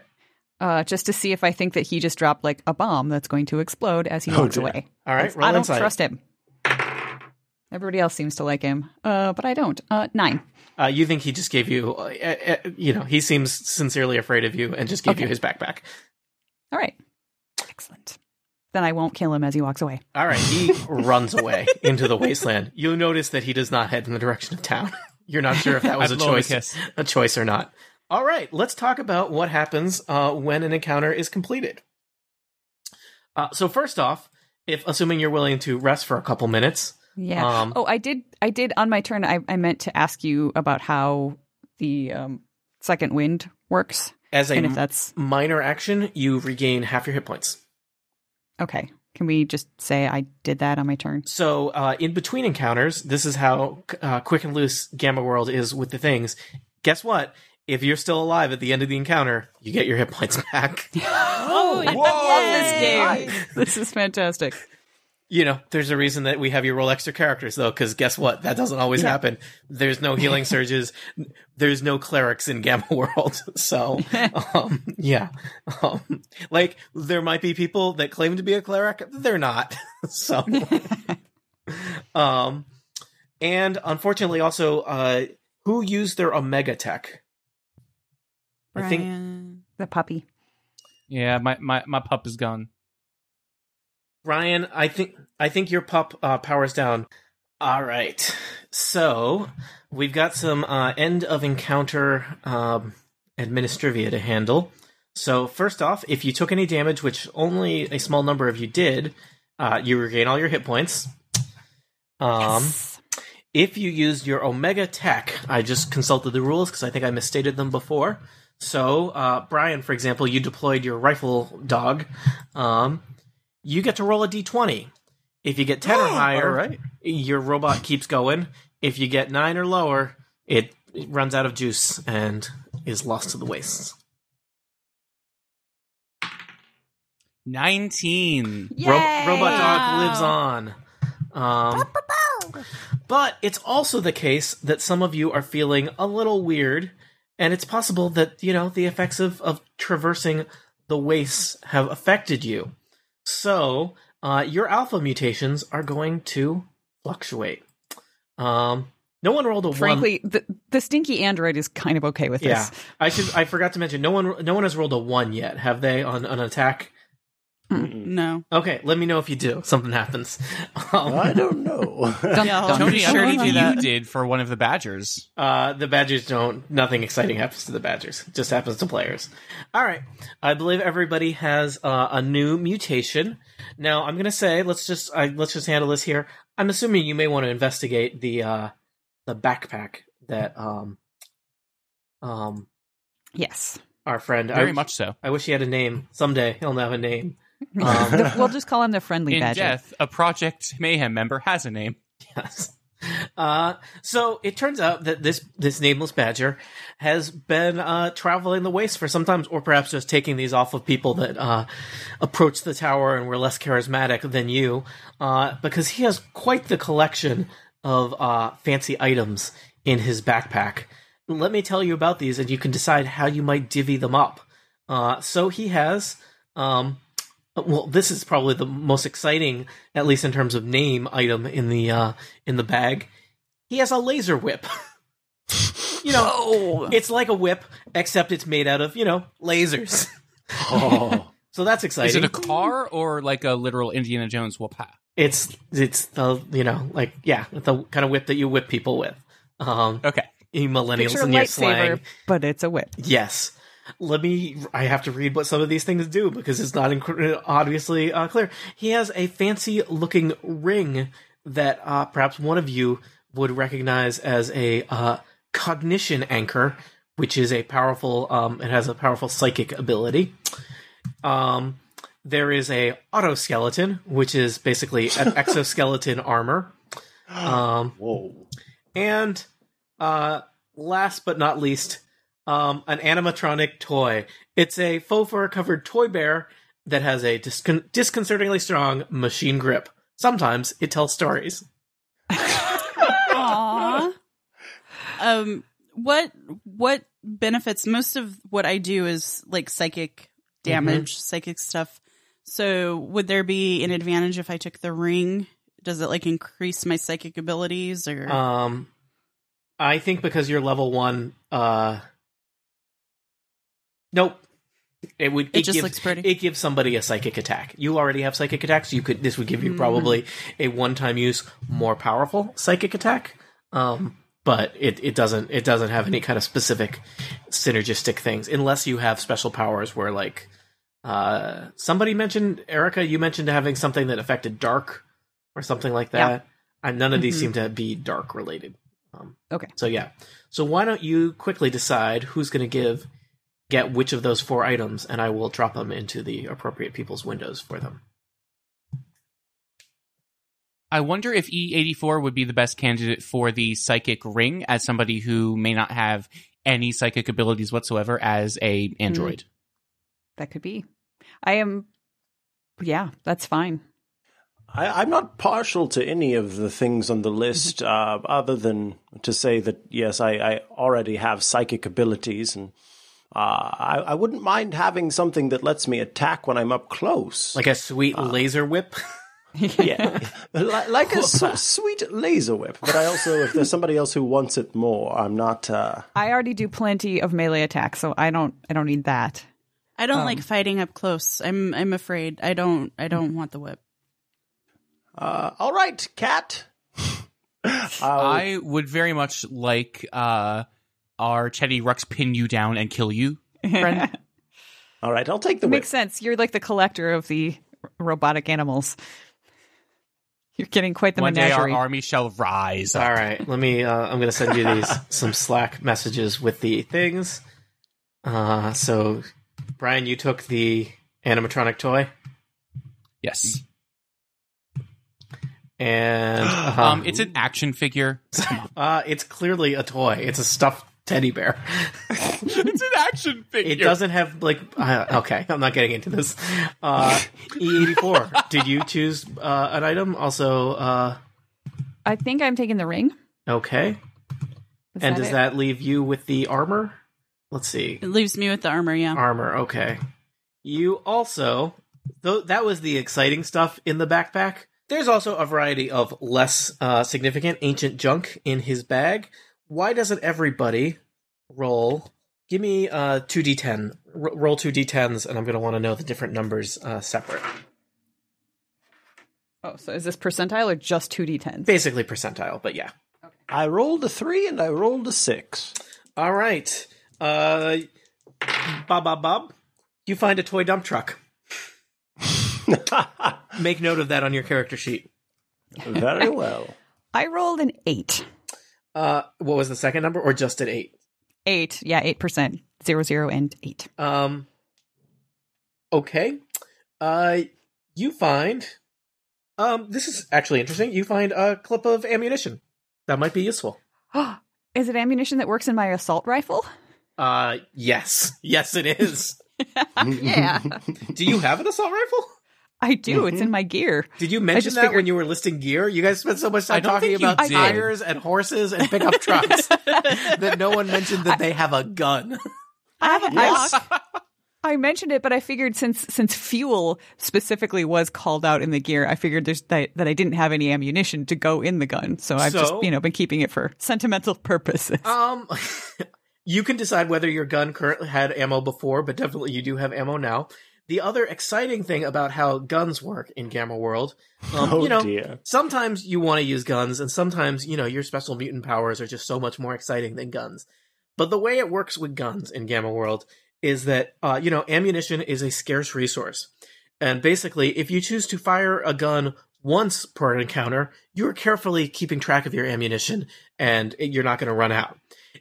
Uh, just to see if I think that he just dropped like a bomb that's going to explode as he Oh, walks dear. away. All right. Roll I don't insight. trust him. Everybody else seems to like him, uh, but I don't. Uh, nine. Uh, you think he just gave you, uh, uh, uh, you know, he seems sincerely afraid of you and just gave you his backpack. All right, excellent. Then I won't kill him as he walks away. All right, he runs away into the wasteland. You'll notice that he does not head in the direction of town. You're not sure if that was I a blow him a choice, kiss. a choice or not. All right, let's talk about what happens uh, when an encounter is completed. Uh, so first off, if assuming you're willing to rest for a couple minutes, Yeah. Um, oh, I did. I did on my turn. I, I meant to ask you about how the um, second wind works, as a and if that's minor action, you regain half your hit points. okay. Can we just say I did that on my turn? So, uh, in between encounters, this is how uh, quick and loose Gamma World is with the things. Guess what? If you're still alive at the end of the encounter, you get your hit points back. Oh, I love this game. This is fantastic. you know, there's a reason that we have you roll extra characters, though, because guess what? That doesn't always happen. There's no healing surges. There's no clerics in Gamma World. So, um, yeah. Um, like, there might be people that claim to be a cleric. They're not. so, um, and unfortunately, also, uh, who used their Omega tech? I think The puppy. Yeah, my, my, my pup is gone. Ryan, I think I think your pup uh, powers down. All right, so we've got some uh, end of encounter um, administrivia to handle. So first off, if you took any damage, which only a small number of you did, uh, you regain all your hit points. Um, if you used your Omega Tech, I just consulted the rules because I think I misstated them before. So, uh, Brian, for example, you deployed your rifle dog. Um, you get to roll a d20. If you get 10 or higher, all right. your robot keeps going. If you get 9 or lower, it, it runs out of juice and is lost to the wastes. 19. Ro- Robot Dog lives on. Um, but it's also the case that some of you are feeling a little weird, and it's possible that, you know, the effects of, of traversing the wastes have affected you. So, uh, your alpha mutations are going to fluctuate. Um, no one rolled a one. Frankly, the, the stinky android is kind of okay with Yeah, this. I should. I forgot to mention. No one. No one has rolled a one yet, have they? On an attack. No. Okay, let me know if you do. Something happens. Um, I don't know. Dun, Yeah, dun, Tony, I dun, believe you dun. did for one of the Badgers. Uh, the Badgers don't. Nothing exciting happens to the Badgers. It just happens to players. All right. I believe everybody has uh, a new mutation. Now, I'm gonna say let's just I, let's just handle this here. I'm assuming you may want to investigate the uh, the backpack that um um Yes. our friend Very I, much so. I wish he had a name. Someday he'll have a name. Um, The- we'll just call him the friendly In badger. death, a Project Mayhem member has a name. Yes. Uh, so it turns out that this this nameless badger has been uh, traveling the waste for some time, or perhaps just taking these off of people that uh, approach the tower and were less charismatic than you, uh, because he has quite the collection of uh, fancy items in his backpack. Let me tell you about these, and you can decide how you might divvy them up. Uh, so he has. Um, well, this is probably the most exciting, at least in terms of name item in the uh, in the bag. He has a laser whip. you know, it's like a whip, except it's made out of you know lasers. oh, so that's exciting. Is it a car or like a literal Indiana Jones whip? it's it's the you know like yeah the kind of whip that you whip people with. Um, Okay. you millennials Picture a in your lightsaber, slang. but it's a whip. Yes. Let me. I have to read what some of these things do because it's not inc- obviously uh, clear. He has a fancy looking ring that uh, perhaps one of you would recognize as a uh, cognition anchor, which is a powerful. Um, it has a powerful psychic ability. Um, there is a autoskeleton, which is basically an exoskeleton armor. Um, Whoa. and uh, last but not least, um, an animatronic toy. It's a faux fur covered toy bear that has a discon- disconcertingly strong machine grip. Sometimes it tells stories. Aww. um, what what benefits? Most of what I do is like psychic damage, psychic stuff. So, would there be an advantage if I took the ring? Does it like increase my psychic abilities or? Um, I think because you're level one, uh, nope. It would. It just gives, looks pretty. It gives somebody a psychic attack. You already have psychic attacks. You could. This would give you probably a one-time use, more powerful psychic attack. Um, but it, it doesn't. It doesn't have any kind of specific synergistic things, unless you have special powers where, like, uh, somebody mentioned Erica. You mentioned having something that affected dark or something like Yeah. that. And none of these Mhm. seem to be dark related. Um, Okay. so yeah. So why don't you quickly decide who's going to give get which of those four items, and I will drop them into the appropriate people's windows for them. I wonder if E84 would be the best candidate for the psychic ring as somebody who may not have any psychic abilities whatsoever as a android. That could be. I am. Yeah, that's fine. I, I'm not partial to any of the things on the list, uh, other than to say that yes, I, I already have psychic abilities, and uh, I, I wouldn't mind having something that lets me attack when I'm up close. Like a sweet laser whip. yeah, like, like a su- sweet laser whip. But I also, if there's somebody else who wants it more, I'm not. Uh, I already do plenty of melee attacks, so I don't. I don't need that. I don't um, like fighting up close. I'm I'm afraid. I don't I don't want the whip. uh, all right, cat. I'll- I would very much like uh, our Chetty Rux pin you down and kill you, friend. all right, I'll take the It whip. makes sense. You're like the collector of the robotic animals. You're getting quite the One day our army shall rise. up. All right, let me. Uh, I'm going to send you these some Slack messages with the things. Uh, so, Brian, you took the animatronic toy, Yes. and uh, Um, it's an action figure. uh, it's clearly a toy. It's a stuffed teddy bear. it's an action figure. It doesn't have like. Uh, okay, I'm not getting into this. Uh, E84. Did you choose uh, an item? Also, uh, I think I'm taking the ring. okay. Is and does it? that leave you with the armor? Let's see. It leaves me with the armor. Yeah. Armor, okay. You also, though that was the exciting stuff in the backpack. There's also a variety of less uh, significant ancient junk in his bag. Why doesn't everybody roll? Give me uh, 2d10. R- roll 2d10s, and I'm going to want to know the different numbers uh, separate. Oh, so is this percentile or just two d10s? Basically percentile, but yeah. I rolled a three and I rolled a six. All right. Uh, Bob, Bob, Bob, you find a toy dump truck. Make note of that on your character sheet. Very well. I rolled an eight. Uh, what was the second number, or just at eight? Eight. Yeah, eight percent. Zero, zero, and eight. Um. Okay. Uh, you find. Um, this is actually interesting. You find a clip of ammunition that might be useful. is it ammunition that works in my assault rifle? Uh, yes, yes, it is. yeah, Do you have an assault rifle? I do. It's in my gear. Did you mention just that when you were listing gear? You guys spent so much time talking about did. tires and horses and pickup trucks that no one mentioned that they have a gun. I have a box. I mentioned it, but I figured since since fuel specifically was called out in the gear, I figured there's that, that I didn't have any ammunition to go in the gun, so I've So- just you know been keeping it for sentimental purposes. Um, you can decide whether your gun currently had ammo before, but definitely you do have ammo now. The other exciting thing about how guns work in Gamma World, um, oh you know, dear. sometimes you want to use guns, and sometimes you know your special mutant powers are just so much more exciting than guns. But the way it works with guns in Gamma World is that uh, you know ammunition is a scarce resource, and basically, if you choose to fire a gun once per encounter, you're carefully keeping track of your ammunition, and you're not going to run out.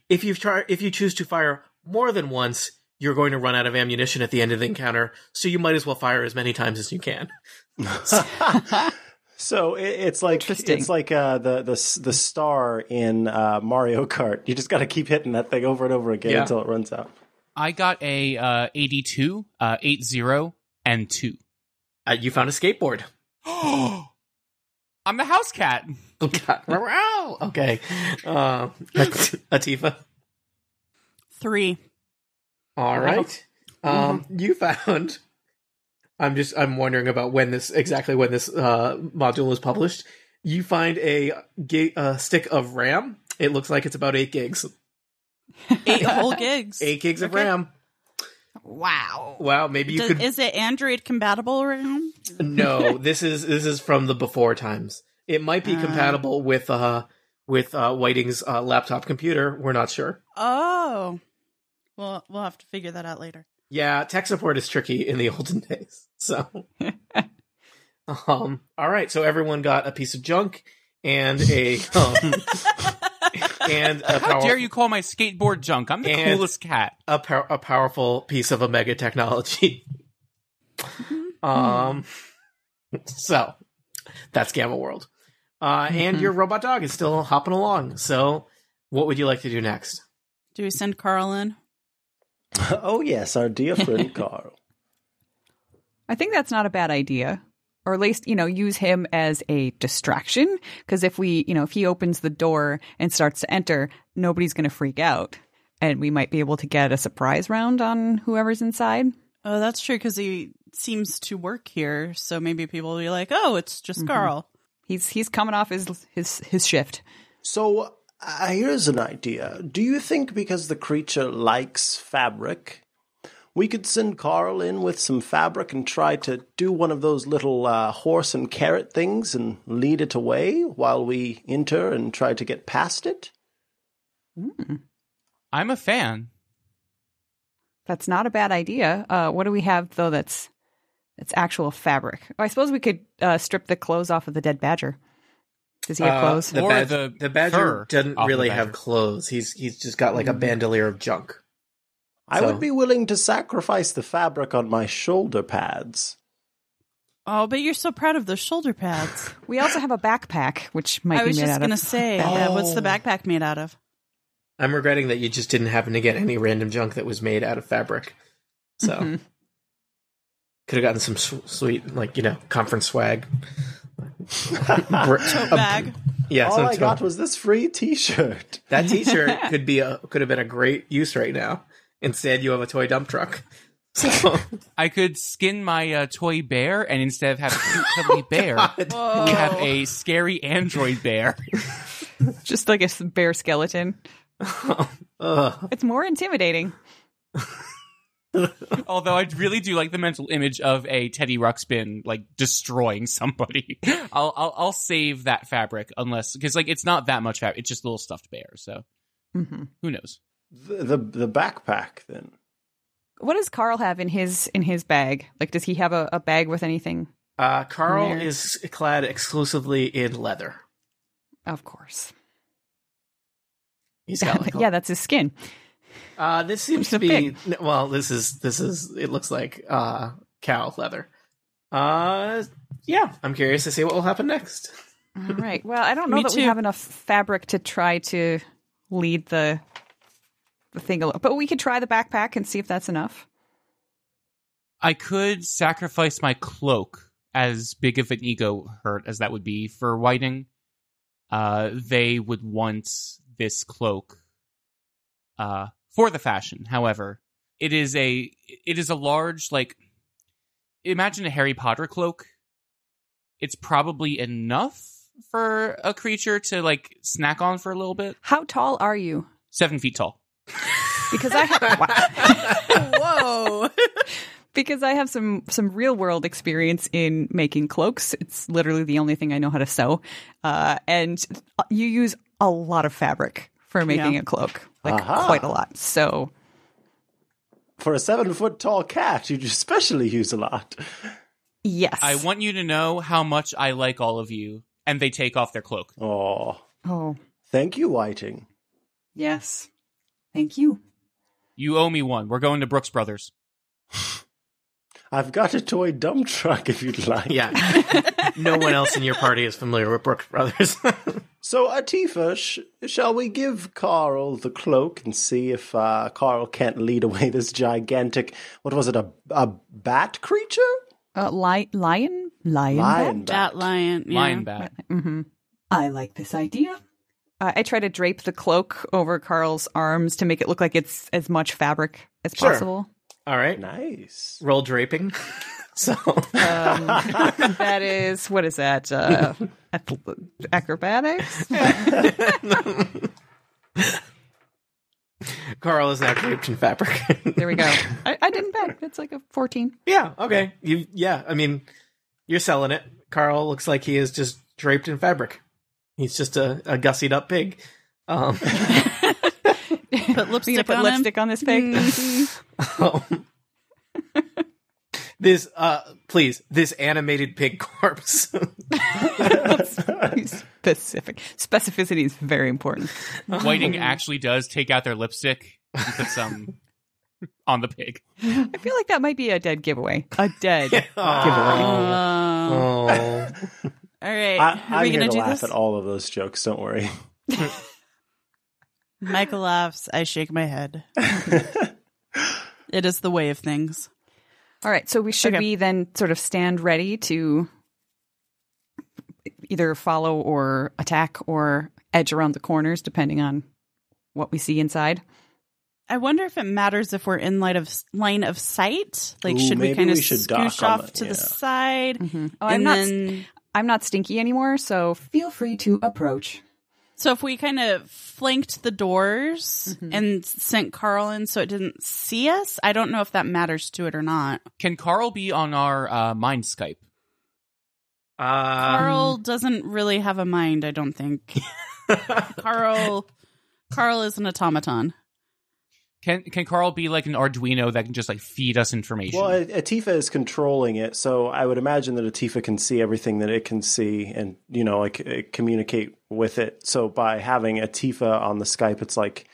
If you try, if you choose to fire more than once, you're going to run out of ammunition at the end of the encounter, so you might as well fire as many times as you can. So it, it's like it's like uh, the the the star in uh, Mario Kart. You just got to keep hitting that thing over and over again Yeah. until it runs out. I got a uh, 82, uh, 80, and 2. Uh, you found a skateboard. I'm the house cat. God. Wow. okay, uh, Atifa. Three. All right. Um, you found. I'm just. I'm wondering about when this exactly when this uh, module was published. You find a gi- uh, stick of RAM. It looks like it's about eight gigs. Eight whole gigs. Eight gigs of Okay. RAM. Wow. Wow. Maybe you Does- could. Is it Android compatible RAM? no, this is this is from the before times. It might be Ah. compatible with uh with uh Whiting's uh, laptop computer. We're not sure. Oh. Well, we'll have to figure that out later. Yeah, tech support is tricky in the olden days. So, um, all right. So everyone got a piece of junk and a um, and a, How power- dare you call my skateboard junk? I'm the And- coolest cat. a, pow- a powerful piece of Omega technology. um, so that's Gamma World. Uh, and your robot dog is still hopping along. So, what would you like to do next? Do we send Carl in? oh yes, our dear friend Carl. I think that's not a bad idea. Or at least, you know, use him as a distraction. Because if we, you know, if he opens the door and starts to enter, nobody's going to freak out. And we might be able to get a surprise round on whoever's inside. Oh, that's true because he seems to work here. So maybe people will be like, "Oh, it's just Carl." He's he's coming off his his his shift. So uh, here's an idea. Do you think because the creature likes fabric, we could send Carl in with some fabric and try to do one of those little uh, horse and carrot things and lead it away while we enter and try to get past it? I'm a fan. That's not a bad idea. Uh, what do we have though? That's that's actual fabric. Oh, I suppose we could uh, strip the clothes off of the dead badger. Does he have Uh. The, Or the the badger doesn't really badger. have clothes. He's he's just got like a bandolier of junk. I So- would be willing to sacrifice the fabric on my shoulder pads. Oh, but you're so proud of those shoulder pads. We also have a backpack, which might be. made out of. I was just gonna of. say, yeah, what's the backpack made out of? I'm regretting that you just didn't happen to get any random junk that was made out of fabric. So Mhm. could have gotten some sw- sweet, like you know, conference swag. Tote Tote bag. Yeah, All some I tote- got was this free T-shirt. that T-shirt could be a could have been a great use right now. Instead, you have a toy dump truck. So, I could skin my uh, toy bear, and instead of having a cute cuddly bear, we have a scary android bear. Just like a bear skeleton. Ugh. It's more intimidating. Although I really do like the mental image of a Teddy Ruxpin like destroying somebody. I'll I'll, I'll save that fabric unless because like it's not that much fabric. It's just a little stuffed bear. So hmm who knows? The, the the backpack then. What does Carl have in his in his bag? Like, does he have a, a bag with anything? Uh, Carl There. is clad exclusively in leather. Of course. He's got like yeah, that's his skin. Uh, this seems to be pig. well. This is this is. It looks like uh cow leather. Uh, yeah. I'm curious to see what will happen next. All right. Well, I don't know Me that we have enough fabric to try to lead the the thing along, but we could try the backpack and see if that's enough. I could sacrifice my cloak as big of an ego hurt as that would be for Whiting. Uh, they would want this cloak uh, for the fashion. However, it is a it is a large like imagine a Harry Potter cloak. It's probably enough for a creature to like snack on for a little bit. How tall are you? Seven feet tall. Because I have wow. Whoa. because I have some some real world experience in making cloaks. It's literally the only thing I know how to sew, uh, and you use a lot of fabric for making Yeah. a cloak, like Aha. quite a lot. So For a seven foot tall cat, you especially use a lot. yes, I want you to know how much I like all of you. And they take off their cloak. Oh, Oh thank you, Whiting. Yes. Thank you. You owe me one. We're going to Brooks Brothers. I've got a toy dump truck if you'd like. Yeah. no one else in your party is familiar with Brooks Brothers. So, Atifa, sh- shall we give Carl the cloak and see if uh, Carl can't lead away this gigantic, what was it, a, a bat creature? uh, li- lion, lion, Lion Bat lion. Yeah. Lion bat. hmm I like this idea. Uh, I try to drape the cloak over Carl's arms to make it look like it's as much fabric as Sure. possible. All right. Nice. Roll draping. so Um, that is what is that? Uh, acrobatics. Carl is now draped in fabric. There we go. I, I didn't bet. It's like a fourteen. yeah. Okay. You. Yeah. I mean, you're selling it. Carl looks like he is just draped in fabric. He's just a, a gussied up pig. Um, Put lipstick gonna put on lipstick on this pig? um, this. Uh, please. This animated pig corpse. Specific specificity is very important. Whiting actually does take out their lipstick and put some on the pig. I feel like that might be a dead giveaway. A dead giveaway. Uh, oh. all right. I, Are I'm here going to to laugh this? at all of those jokes, don't worry. Michael laughs. I shake my head. it is the way of things. All right. So we should Okay. we then sort of stand ready to either follow or attack or edge around the corners, depending on what we see inside. I wonder if it matters if we're in light of line of sight. Like, Ooh, should we kind of we should dock off the- to yeah. the side? Mm-hmm. Oh, I'm and not. then, I'm not stinky anymore. So Feel free to approach. So if we kind of flanked the doors Mm-hmm. and sent Carl in so it didn't see us, I don't know if that matters to it or not. Can Carl be on our uh, mind Skype? Uh, Carl doesn't really have a mind. I don't think. Carl, Carl is an automaton. Can can Carl be like an Arduino that can just like feed us information? Well, Atifa is controlling it, so I would imagine that Atifa can see everything that it can see, and you know, like uh, communicate with it. So by having Atifa on the Skype, it's like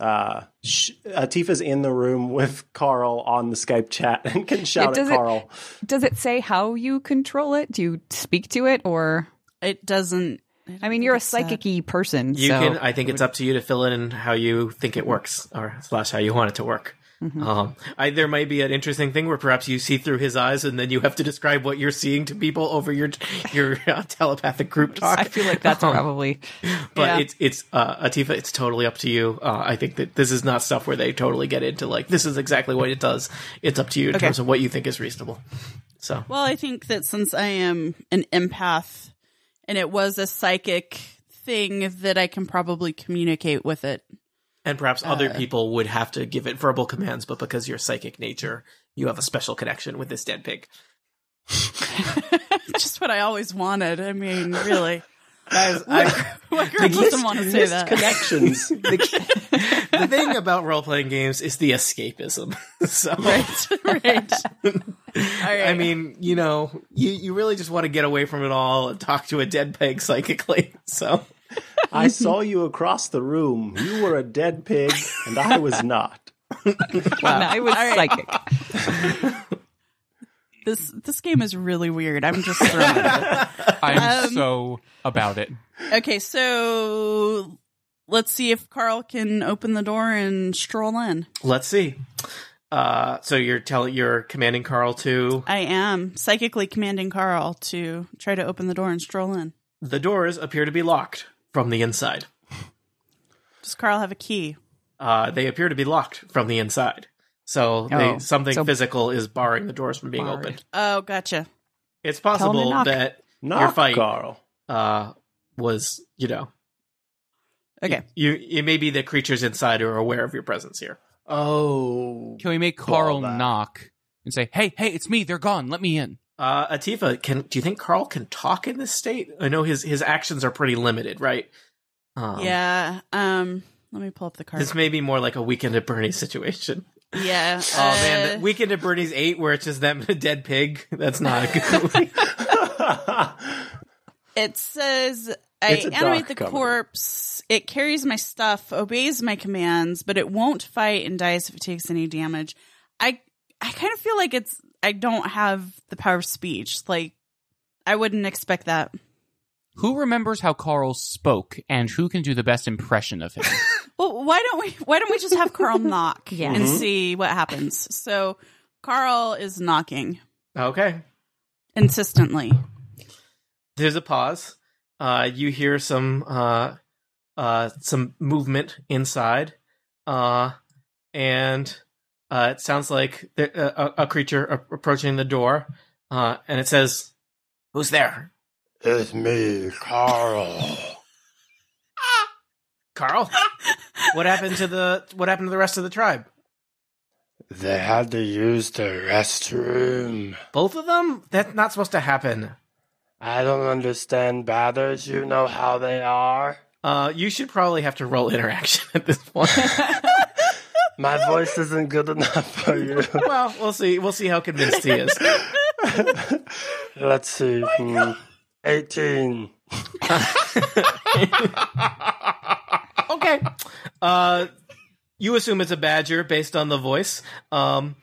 uh, sh- Atifa's in the room with Carl on the Skype chat and can shout at does it- Carl. does it say how you control it? Do you speak to it, or It doesn't. I mean, you're a psychic-y person. You so can. I think it's up to you to fill in how you think it works, or slash how you want it to work. Mm-hmm. Um, I, there might be an interesting thing where perhaps you see through his eyes, and then you have to describe what you're seeing to people over your your uh, telepathic group talk. I feel like that's Um, probably. but Yeah. it's it's uh, Atifa. It's totally up to you. Uh, I think that this is not stuff where they totally get into like this is exactly what it does. It's up to you in Okay. terms of what you think is reasonable. So Well, I think that since I am an empath and it was a psychic thing that I can probably communicate with it. and perhaps other Uh. people would have to give it verbal commands, but because you're psychic nature, you have a special connection with this dead pig. Just what I always wanted. I mean, really. Guys, I, What girl doesn't want to say that? Connections. the, the thing about role playing games is the escapism. so, right, right. All right. I mean, you know, you, you really just want to get away from it all and talk to a dead pig psychically. So, I saw you across the room. You were a dead pig, and I was not. I was psychic. this this game is really weird. I'm just throwing it. I'm um, so about it. Okay, so let's see if Carl can open the door and stroll in. let's see. Uh, so you're telling you're commanding Carl to I am psychically commanding Carl to try to open the door and stroll in. the doors appear to be locked from the inside. Does Carl have a key? Uh, they appear to be locked from the inside. So Oh, they, something so- physical is barring the doors from being Barred. opened. Oh, gotcha. It's Tell 'em to possible knock. that Not your fight Carl. uh, was, you know, Okay. you it may be that creatures inside are aware of your presence here. Oh, Can we make Carl that. knock and say, "Hey, hey, it's me. They're gone. Let me in." Uh, Atifa, can do you think Carl can talk in this state? I know his his actions are pretty limited, right? Um, yeah. Um. Let me pull up the card. This may be more like a weekend at Bernie's situation. yeah. Oh man, uh, the weekend at Bernie's eight, where it's just them and a dead pig. That's not a good movie. It says I It's a animate the comedy. corpse. It carries my stuff, obeys my commands, but it won't fight and dies if it takes any damage. I I kind of feel like it's I don't have the power of speech. Like I wouldn't expect that. Who remembers how Carl spoke, and who can do the best impression of him? Well, why don't we why don't we just have Carl knock Yeah. and see what happens? So Carl is knocking okay, insistently. there's a pause. Uh, you hear some uh, uh, some movement inside, uh, and uh, it sounds like there, uh, a, a creature approaching the door, uh, and it says, "Who's there?" It's me, Carl. Carl. what happened to the What happened to the rest of the tribe? They had to use the restroom. Both of them? That's not supposed to happen. I don't understand batters. You know how they are. Uh, you should probably have to roll interaction at this point. My voice isn't good enough for you. well, we'll see. We'll see how convinced he is. Let's see. Hmm. 18. okay. Uh, you assume it's a badger based on the voice. Um,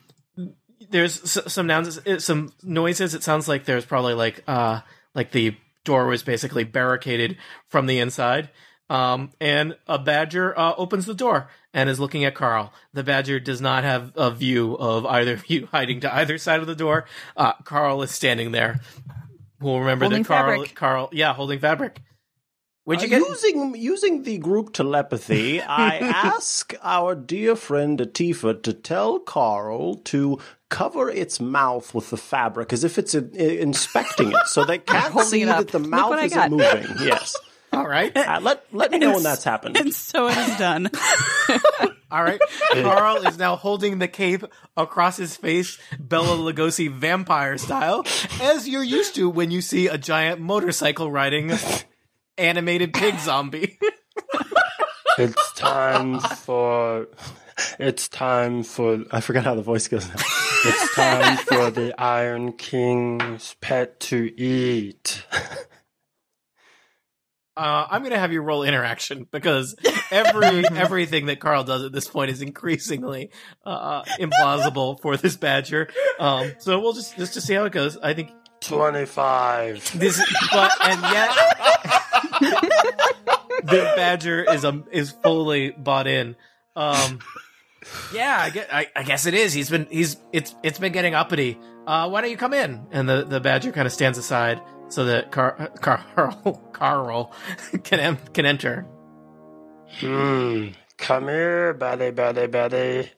there's s- some nouns, uh, some noises. It sounds like there's probably like uh, like the door was basically barricaded from the inside. Um, and a badger uh, opens the door and is looking at Carl. The badger does not have a view of either of you hiding to either side of the door. Uh, Carl is standing there. We'll remember Holding that Carl, fabric. Carl, yeah, holding fabric. Where'd you Uh, get? using using the group telepathy, I ask our dear friend Atifa to tell Carl to cover its mouth with the fabric as if it's uh, inspecting it, so they can't see that the mouth isn't moving. Yes. All right. Uh, let let me know when that's happened. And so it is done. All right. Carl is now holding the cape across his face, Bela Lugosi vampire style, as you're used to when you see a giant motorcycle riding animated pig zombie. It's time for. It's time for. I forgot how the voice goes now. It's time for the Iron King's pet to eat. Uh, I'm gonna have you roll interaction because every everything that Carl does at this point is increasingly uh, implausible for this badger. Um, so we'll just just to see how it goes. I think 25. this, but and yet the badger is um is fully bought in. Um, yeah, I guess, I, I guess it is. He's been he's it's it's been getting uppity. Uh, why don't you come in? And the the badger kind of stands aside so that Car- Carl Carl can em- can enter. Hmm. Come here, Betty, Betty, Betty.